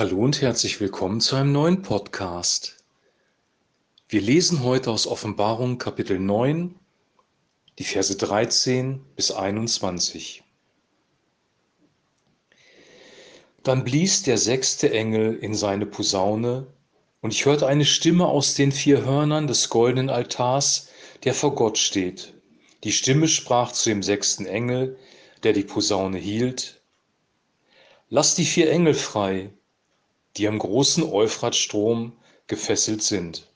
Hallo und herzlich willkommen zu einem neuen Podcast. Wir lesen heute aus Offenbarung Kapitel 9, die Verse 13 bis 21. Dann blies der sechste Engel in seine Posaune, und ich hörte eine Stimme aus den vier Hörnern des goldenen Altars, der vor Gott steht. Die Stimme sprach zu dem sechsten Engel, der die Posaune hielt, Lass die vier Engel frei, die am großen Euphratstrom gefesselt sind.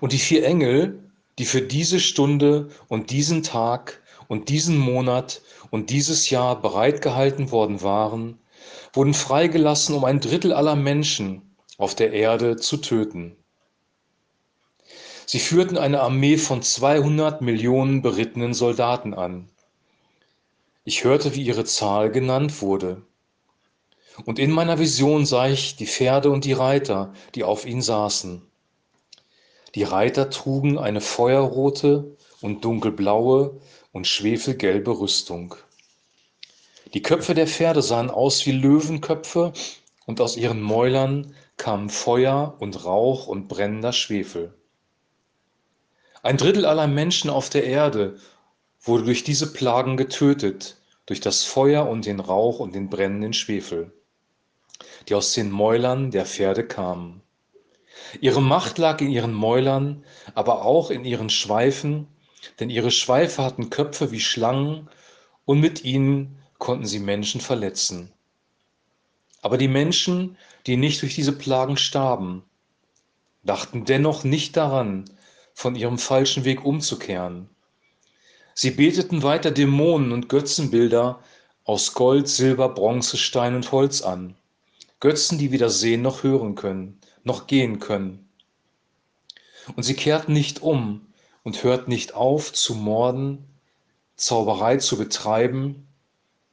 Und die vier Engel, die für diese Stunde und diesen Tag und diesen Monat und dieses Jahr bereitgehalten worden waren, wurden freigelassen, um ein Drittel aller Menschen auf der Erde zu töten. Sie führten eine Armee von 200 Millionen berittenen Soldaten an. Ich hörte, wie ihre Zahl genannt wurde. Und in meiner Vision sah ich die Pferde und die Reiter, die auf ihnen saßen. Die Reiter trugen eine feuerrote und dunkelblaue und schwefelgelbe Rüstung. Die Köpfe der Pferde sahen aus wie Löwenköpfe und aus ihren Mäulern kamen Feuer und Rauch und brennender Schwefel. Ein Drittel aller Menschen auf der Erde wurde durch diese Plagen getötet, durch das Feuer und den Rauch und den brennenden Schwefel die aus den Mäulern der Pferde kamen. Ihre Macht lag in ihren Mäulern, aber auch in ihren Schweifen, denn ihre Schweife hatten Köpfe wie Schlangen und mit ihnen konnten sie Menschen verletzen. Aber die Menschen, die nicht durch diese Plagen starben, dachten dennoch nicht daran, von ihrem falschen Weg umzukehren. Sie beteten weiter Dämonen und Götzenbilder aus Gold, Silber, Bronze, Stein und Holz an. Götzen, die weder sehen noch hören können, noch gehen können. Und sie kehrten nicht um und hörten nicht auf zu morden, Zauberei zu betreiben,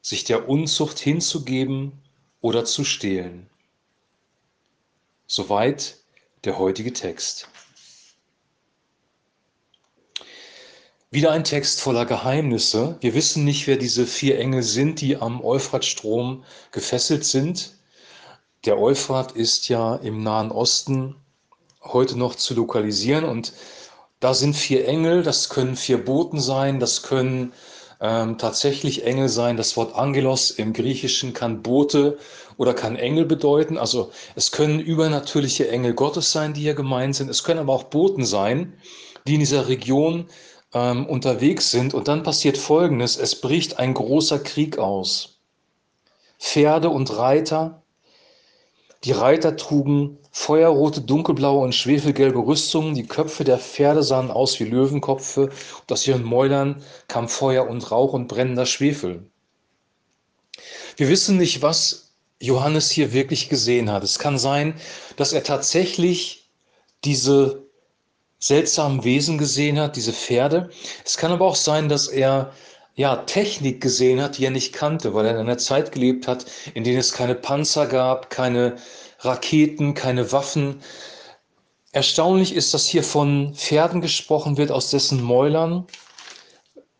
sich der Unzucht hinzugeben oder zu stehlen. Soweit der heutige Text. Wieder ein Text voller Geheimnisse. Wir wissen nicht, wer diese vier Engel sind, die am Euphratstrom gefesselt sind. Der Euphrat ist ja im Nahen Osten heute noch zu lokalisieren und da sind vier Engel, das können vier Boten sein, das können ähm, tatsächlich Engel sein. Das Wort Angelos im Griechischen kann Bote oder kann Engel bedeuten. Also es können übernatürliche Engel Gottes sein, die hier gemeint sind. Es können aber auch Boten sein, die in dieser Region ähm, unterwegs sind. Und dann passiert Folgendes, es bricht ein großer Krieg aus. Pferde und Reiter die Reiter trugen feuerrote, dunkelblaue und schwefelgelbe Rüstungen, die Köpfe der Pferde sahen aus wie Löwenkopfe, und aus ihren Mäulern kam Feuer und Rauch und brennender Schwefel. Wir wissen nicht, was Johannes hier wirklich gesehen hat. Es kann sein, dass er tatsächlich diese seltsamen Wesen gesehen hat, diese Pferde. Es kann aber auch sein, dass er ja, Technik gesehen hat, die er nicht kannte, weil er in einer Zeit gelebt hat, in der es keine Panzer gab, keine Raketen, keine Waffen. Erstaunlich ist, dass hier von Pferden gesprochen wird, aus dessen Mäulern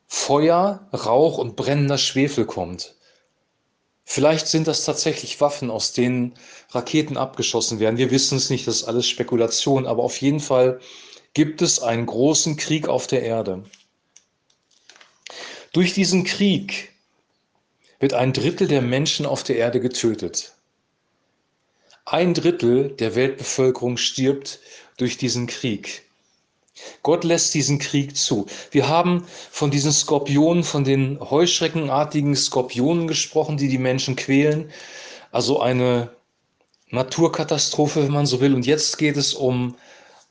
Feuer, Rauch und brennender Schwefel kommt. Vielleicht sind das tatsächlich Waffen, aus denen Raketen abgeschossen werden. Wir wissen es nicht, das ist alles Spekulation, aber auf jeden Fall gibt es einen großen Krieg auf der Erde. Durch diesen Krieg wird ein Drittel der Menschen auf der Erde getötet. Ein Drittel der Weltbevölkerung stirbt durch diesen Krieg. Gott lässt diesen Krieg zu. Wir haben von diesen Skorpionen, von den heuschreckenartigen Skorpionen gesprochen, die die Menschen quälen. Also eine Naturkatastrophe, wenn man so will. Und jetzt geht es um,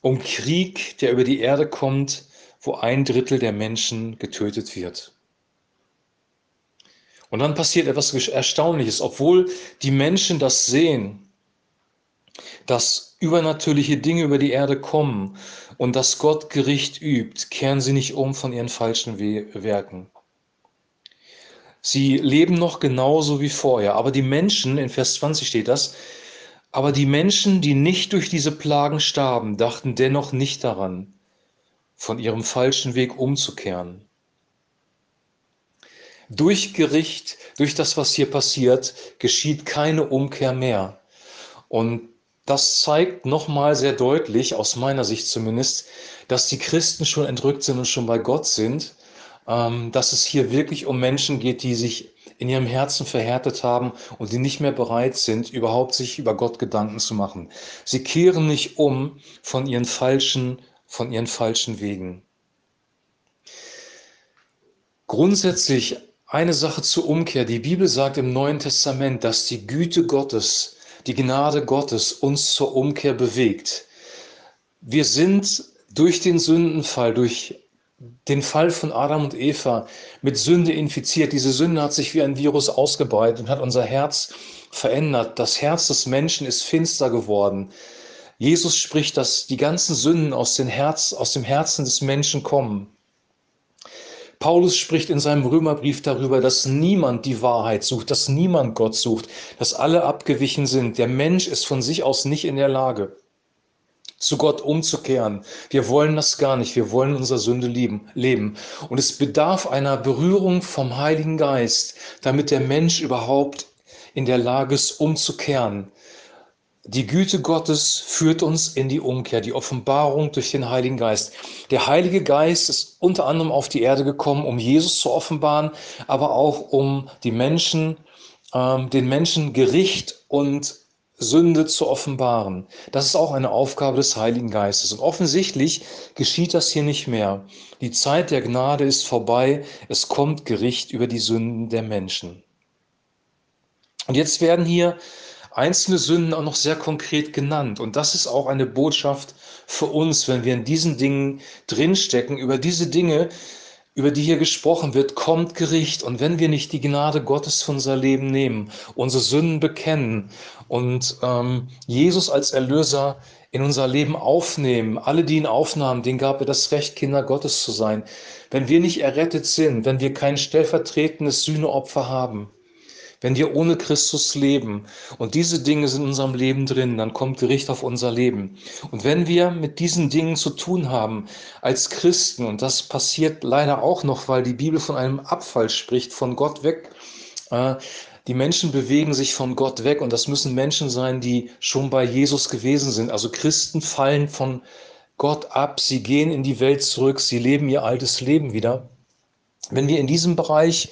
um Krieg, der über die Erde kommt, wo ein Drittel der Menschen getötet wird. Und dann passiert etwas Erstaunliches, obwohl die Menschen das sehen, dass übernatürliche Dinge über die Erde kommen und dass Gott Gericht übt, kehren sie nicht um von ihren falschen Werken. Sie leben noch genauso wie vorher. Aber die Menschen, in Vers 20 steht das, aber die Menschen, die nicht durch diese Plagen starben, dachten dennoch nicht daran, von ihrem falschen Weg umzukehren. Durch Gericht, durch das, was hier passiert, geschieht keine Umkehr mehr. Und das zeigt nochmal sehr deutlich, aus meiner Sicht zumindest, dass die Christen schon entrückt sind und schon bei Gott sind, ähm, dass es hier wirklich um Menschen geht, die sich in ihrem Herzen verhärtet haben und die nicht mehr bereit sind, überhaupt sich über Gott Gedanken zu machen. Sie kehren nicht um von ihren falschen, von ihren falschen Wegen. Grundsätzlich eine Sache zur Umkehr. Die Bibel sagt im Neuen Testament, dass die Güte Gottes, die Gnade Gottes uns zur Umkehr bewegt. Wir sind durch den Sündenfall, durch den Fall von Adam und Eva mit Sünde infiziert. Diese Sünde hat sich wie ein Virus ausgebreitet und hat unser Herz verändert. Das Herz des Menschen ist finster geworden. Jesus spricht, dass die ganzen Sünden aus, Herz, aus dem Herzen des Menschen kommen. Paulus spricht in seinem Römerbrief darüber, dass niemand die Wahrheit sucht, dass niemand Gott sucht, dass alle abgewichen sind. Der Mensch ist von sich aus nicht in der Lage zu Gott umzukehren. Wir wollen das gar nicht. Wir wollen unser Sünde leben. Und es bedarf einer Berührung vom Heiligen Geist, damit der Mensch überhaupt in der Lage ist, umzukehren. Die Güte Gottes führt uns in die Umkehr, die Offenbarung durch den Heiligen Geist. Der Heilige Geist ist unter anderem auf die Erde gekommen, um Jesus zu offenbaren, aber auch um die Menschen, ähm, den Menschen Gericht und Sünde zu offenbaren. Das ist auch eine Aufgabe des Heiligen Geistes. Und offensichtlich geschieht das hier nicht mehr. Die Zeit der Gnade ist vorbei. Es kommt Gericht über die Sünden der Menschen. Und jetzt werden hier einzelne Sünden auch noch sehr konkret genannt. Und das ist auch eine Botschaft für uns, wenn wir in diesen Dingen drinstecken. Über diese Dinge über die hier gesprochen wird, kommt Gericht. Und wenn wir nicht die Gnade Gottes für unser Leben nehmen, unsere Sünden bekennen und ähm, Jesus als Erlöser in unser Leben aufnehmen, alle, die ihn aufnahmen, denen gab er das Recht, Kinder Gottes zu sein. Wenn wir nicht errettet sind, wenn wir kein stellvertretendes Sühneopfer haben, wenn wir ohne Christus leben und diese Dinge sind in unserem Leben drin, dann kommt Gericht auf unser Leben. Und wenn wir mit diesen Dingen zu tun haben als Christen, und das passiert leider auch noch, weil die Bibel von einem Abfall spricht, von Gott weg, äh, die Menschen bewegen sich von Gott weg und das müssen Menschen sein, die schon bei Jesus gewesen sind. Also Christen fallen von Gott ab, sie gehen in die Welt zurück, sie leben ihr altes Leben wieder. Wenn wir in diesem Bereich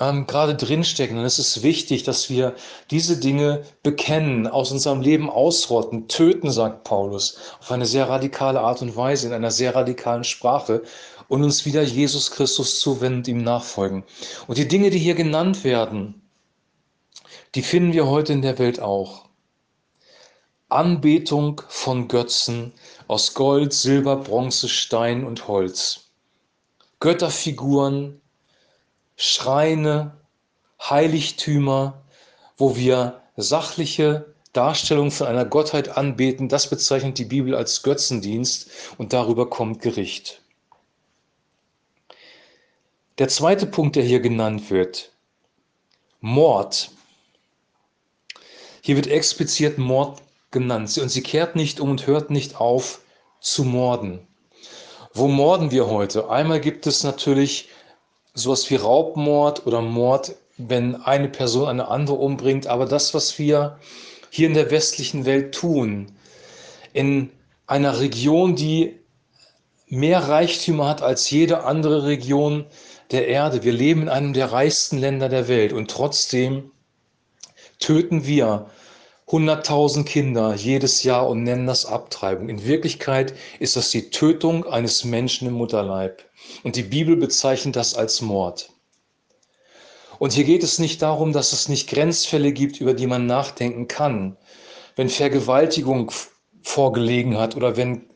ähm, gerade drinstecken. Und es ist wichtig, dass wir diese Dinge bekennen, aus unserem Leben ausrotten, töten, sagt Paulus, auf eine sehr radikale Art und Weise, in einer sehr radikalen Sprache und uns wieder Jesus Christus zuwenden ihm nachfolgen. Und die Dinge, die hier genannt werden, die finden wir heute in der Welt auch. Anbetung von Götzen aus Gold, Silber, Bronze, Stein und Holz. Götterfiguren, Schreine, Heiligtümer, wo wir sachliche Darstellung von einer Gottheit anbeten, das bezeichnet die Bibel als Götzendienst und darüber kommt Gericht. Der zweite Punkt, der hier genannt wird, Mord. Hier wird explizit Mord genannt und sie kehrt nicht um und hört nicht auf zu morden. Wo morden wir heute? Einmal gibt es natürlich sowas wie Raubmord oder Mord, wenn eine Person eine andere umbringt. Aber das, was wir hier in der westlichen Welt tun, in einer Region, die mehr Reichtümer hat als jede andere Region der Erde. Wir leben in einem der reichsten Länder der Welt und trotzdem töten wir 100.000 Kinder jedes Jahr und nennen das Abtreibung. In Wirklichkeit ist das die Tötung eines Menschen im Mutterleib. Und die Bibel bezeichnet das als Mord. Und hier geht es nicht darum, dass es nicht Grenzfälle gibt, über die man nachdenken kann. Wenn Vergewaltigung vorgelegen hat oder wenn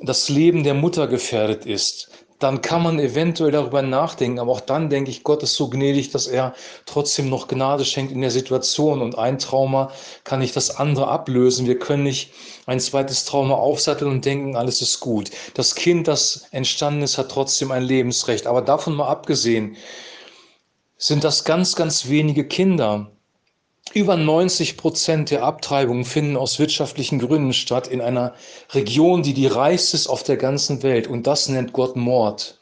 das Leben der Mutter gefährdet ist, dann kann man eventuell darüber nachdenken. Aber auch dann denke ich, Gott ist so gnädig, dass er trotzdem noch Gnade schenkt in der Situation. Und ein Trauma kann nicht das andere ablösen. Wir können nicht ein zweites Trauma aufsatteln und denken, alles ist gut. Das Kind, das entstanden ist, hat trotzdem ein Lebensrecht. Aber davon mal abgesehen, sind das ganz, ganz wenige Kinder, über 90 Prozent der Abtreibungen finden aus wirtschaftlichen Gründen statt in einer Region, die die reichste ist auf der ganzen Welt. Und das nennt Gott Mord.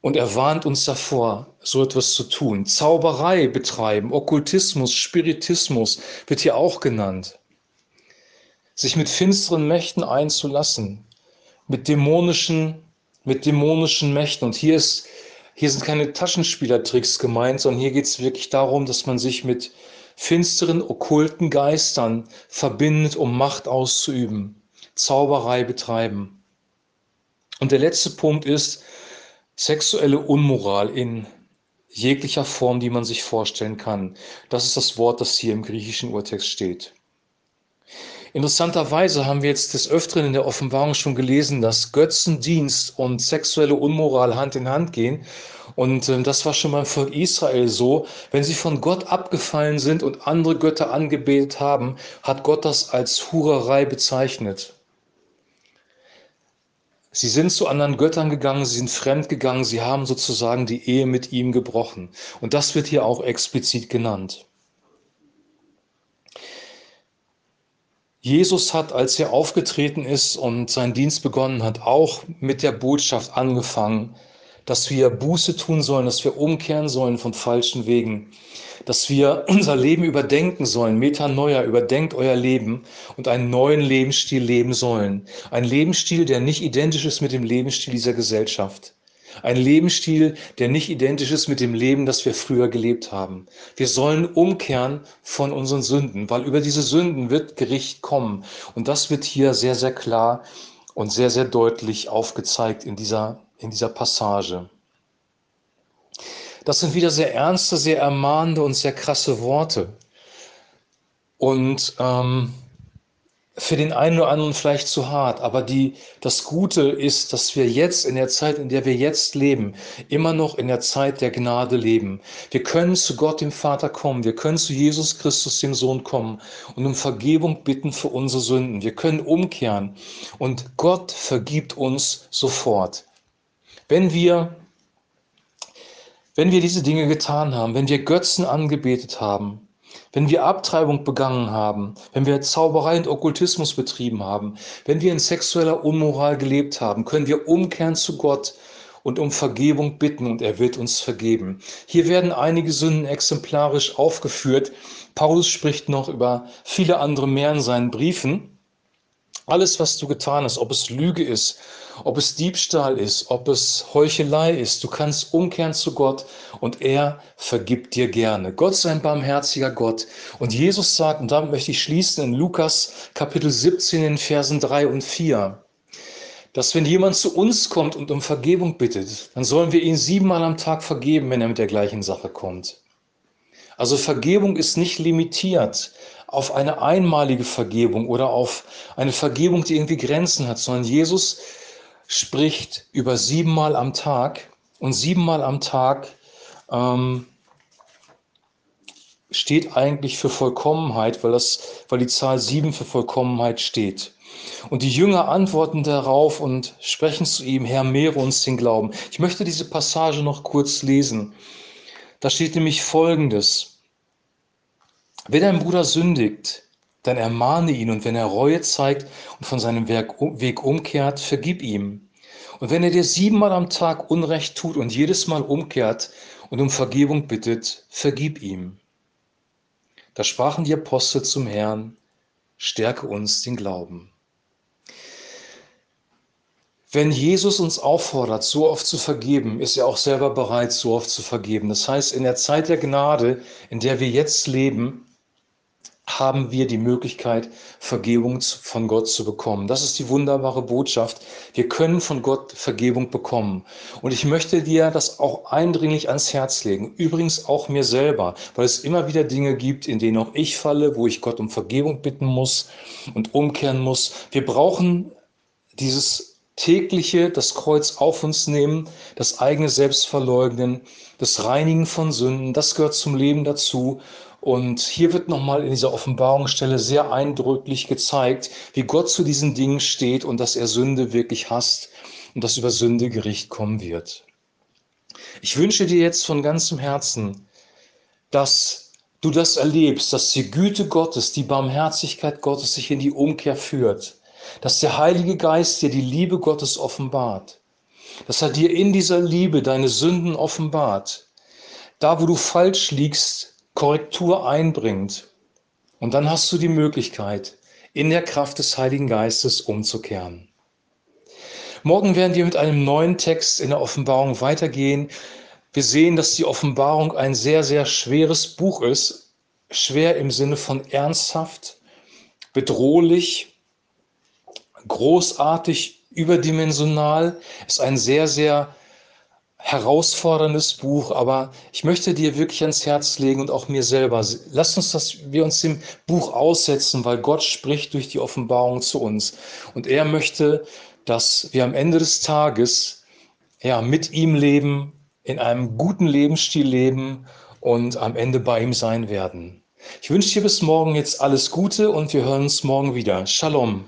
Und er warnt uns davor, so etwas zu tun. Zauberei betreiben, Okkultismus, Spiritismus wird hier auch genannt. Sich mit finsteren Mächten einzulassen, mit dämonischen, mit dämonischen Mächten. Und hier, ist, hier sind keine Taschenspielertricks gemeint, sondern hier geht es wirklich darum, dass man sich mit finsteren, okkulten Geistern verbindet, um Macht auszuüben, Zauberei betreiben. Und der letzte Punkt ist, Sexuelle Unmoral in jeglicher Form, die man sich vorstellen kann. Das ist das Wort, das hier im griechischen Urtext steht. Interessanterweise haben wir jetzt des Öfteren in der Offenbarung schon gelesen, dass Götzendienst und sexuelle Unmoral Hand in Hand gehen. Und äh, das war schon beim Volk Israel so. Wenn sie von Gott abgefallen sind und andere Götter angebetet haben, hat Gott das als Hurerei bezeichnet. Sie sind zu anderen Göttern gegangen, sie sind fremd gegangen, sie haben sozusagen die Ehe mit ihm gebrochen. Und das wird hier auch explizit genannt. Jesus hat, als er aufgetreten ist und seinen Dienst begonnen hat, auch mit der Botschaft angefangen, dass wir Buße tun sollen, dass wir umkehren sollen von falschen Wegen, dass wir unser Leben überdenken sollen. Metanoia, überdenkt euer Leben und einen neuen Lebensstil leben sollen. Ein Lebensstil, der nicht identisch ist mit dem Lebensstil dieser Gesellschaft. Ein Lebensstil, der nicht identisch ist mit dem Leben, das wir früher gelebt haben. Wir sollen umkehren von unseren Sünden, weil über diese Sünden wird Gericht kommen. Und das wird hier sehr, sehr klar und sehr, sehr deutlich aufgezeigt in dieser in dieser Passage. Das sind wieder sehr ernste, sehr ermahnende und sehr krasse Worte. Und ähm, für den einen oder anderen vielleicht zu hart, aber die, das Gute ist, dass wir jetzt in der Zeit, in der wir jetzt leben, immer noch in der Zeit der Gnade leben. Wir können zu Gott, dem Vater, kommen. Wir können zu Jesus Christus, dem Sohn, kommen und um Vergebung bitten für unsere Sünden. Wir können umkehren und Gott vergibt uns sofort. Wenn wir, wenn wir diese Dinge getan haben, wenn wir Götzen angebetet haben, wenn wir Abtreibung begangen haben, wenn wir Zauberei und Okkultismus betrieben haben, wenn wir in sexueller Unmoral gelebt haben, können wir umkehren zu Gott und um Vergebung bitten und er wird uns vergeben. Hier werden einige Sünden exemplarisch aufgeführt. Paulus spricht noch über viele andere mehr in seinen Briefen. Alles, was du getan hast, ob es Lüge ist, ob es Diebstahl ist, ob es Heuchelei ist, du kannst umkehren zu Gott und er vergibt dir gerne. Gott ist ein barmherziger Gott. Und Jesus sagt, und damit möchte ich schließen, in Lukas Kapitel 17 in Versen 3 und 4, dass wenn jemand zu uns kommt und um Vergebung bittet, dann sollen wir ihn siebenmal am Tag vergeben, wenn er mit der gleichen Sache kommt. Also Vergebung ist nicht limitiert auf eine einmalige Vergebung oder auf eine Vergebung, die irgendwie Grenzen hat, sondern Jesus spricht über siebenmal am Tag und siebenmal am Tag ähm, steht eigentlich für Vollkommenheit, weil, das, weil die Zahl sieben für Vollkommenheit steht. Und die Jünger antworten darauf und sprechen zu ihm, Herr, mehre uns den Glauben. Ich möchte diese Passage noch kurz lesen. Da steht nämlich Folgendes. Wenn ein Bruder sündigt, dann ermahne ihn und wenn er Reue zeigt und von seinem Weg umkehrt, vergib ihm. Und wenn er dir siebenmal am Tag Unrecht tut und jedes Mal umkehrt und um Vergebung bittet, vergib ihm. Da sprachen die Apostel zum Herrn, stärke uns den Glauben. Wenn Jesus uns auffordert, so oft zu vergeben, ist er auch selber bereit, so oft zu vergeben. Das heißt, in der Zeit der Gnade, in der wir jetzt leben, haben wir die Möglichkeit, Vergebung von Gott zu bekommen. Das ist die wunderbare Botschaft. Wir können von Gott Vergebung bekommen. Und ich möchte dir das auch eindringlich ans Herz legen. Übrigens auch mir selber, weil es immer wieder Dinge gibt, in denen auch ich falle, wo ich Gott um Vergebung bitten muss und umkehren muss. Wir brauchen dieses tägliche, das Kreuz auf uns nehmen, das eigene Selbst verleugnen, das Reinigen von Sünden, das gehört zum Leben dazu. Und hier wird nochmal in dieser Offenbarungsstelle sehr eindrücklich gezeigt, wie Gott zu diesen Dingen steht und dass er Sünde wirklich hasst und dass über Sünde Gericht kommen wird. Ich wünsche dir jetzt von ganzem Herzen, dass du das erlebst, dass die Güte Gottes, die Barmherzigkeit Gottes sich in die Umkehr führt, dass der Heilige Geist dir die Liebe Gottes offenbart dass er dir in dieser Liebe deine Sünden offenbart, da wo du falsch liegst, Korrektur einbringt. Und dann hast du die Möglichkeit, in der Kraft des Heiligen Geistes umzukehren. Morgen werden wir mit einem neuen Text in der Offenbarung weitergehen. Wir sehen, dass die Offenbarung ein sehr, sehr schweres Buch ist. Schwer im Sinne von ernsthaft, bedrohlich, großartig, überdimensional. Ist ein sehr, sehr herausforderndes Buch, aber ich möchte dir wirklich ans Herz legen und auch mir selber. Lass uns, dass wir uns dem Buch aussetzen, weil Gott spricht durch die Offenbarung zu uns. Und er möchte, dass wir am Ende des Tages ja, mit ihm leben, in einem guten Lebensstil leben und am Ende bei ihm sein werden. Ich wünsche dir bis morgen jetzt alles Gute und wir hören uns morgen wieder. Shalom.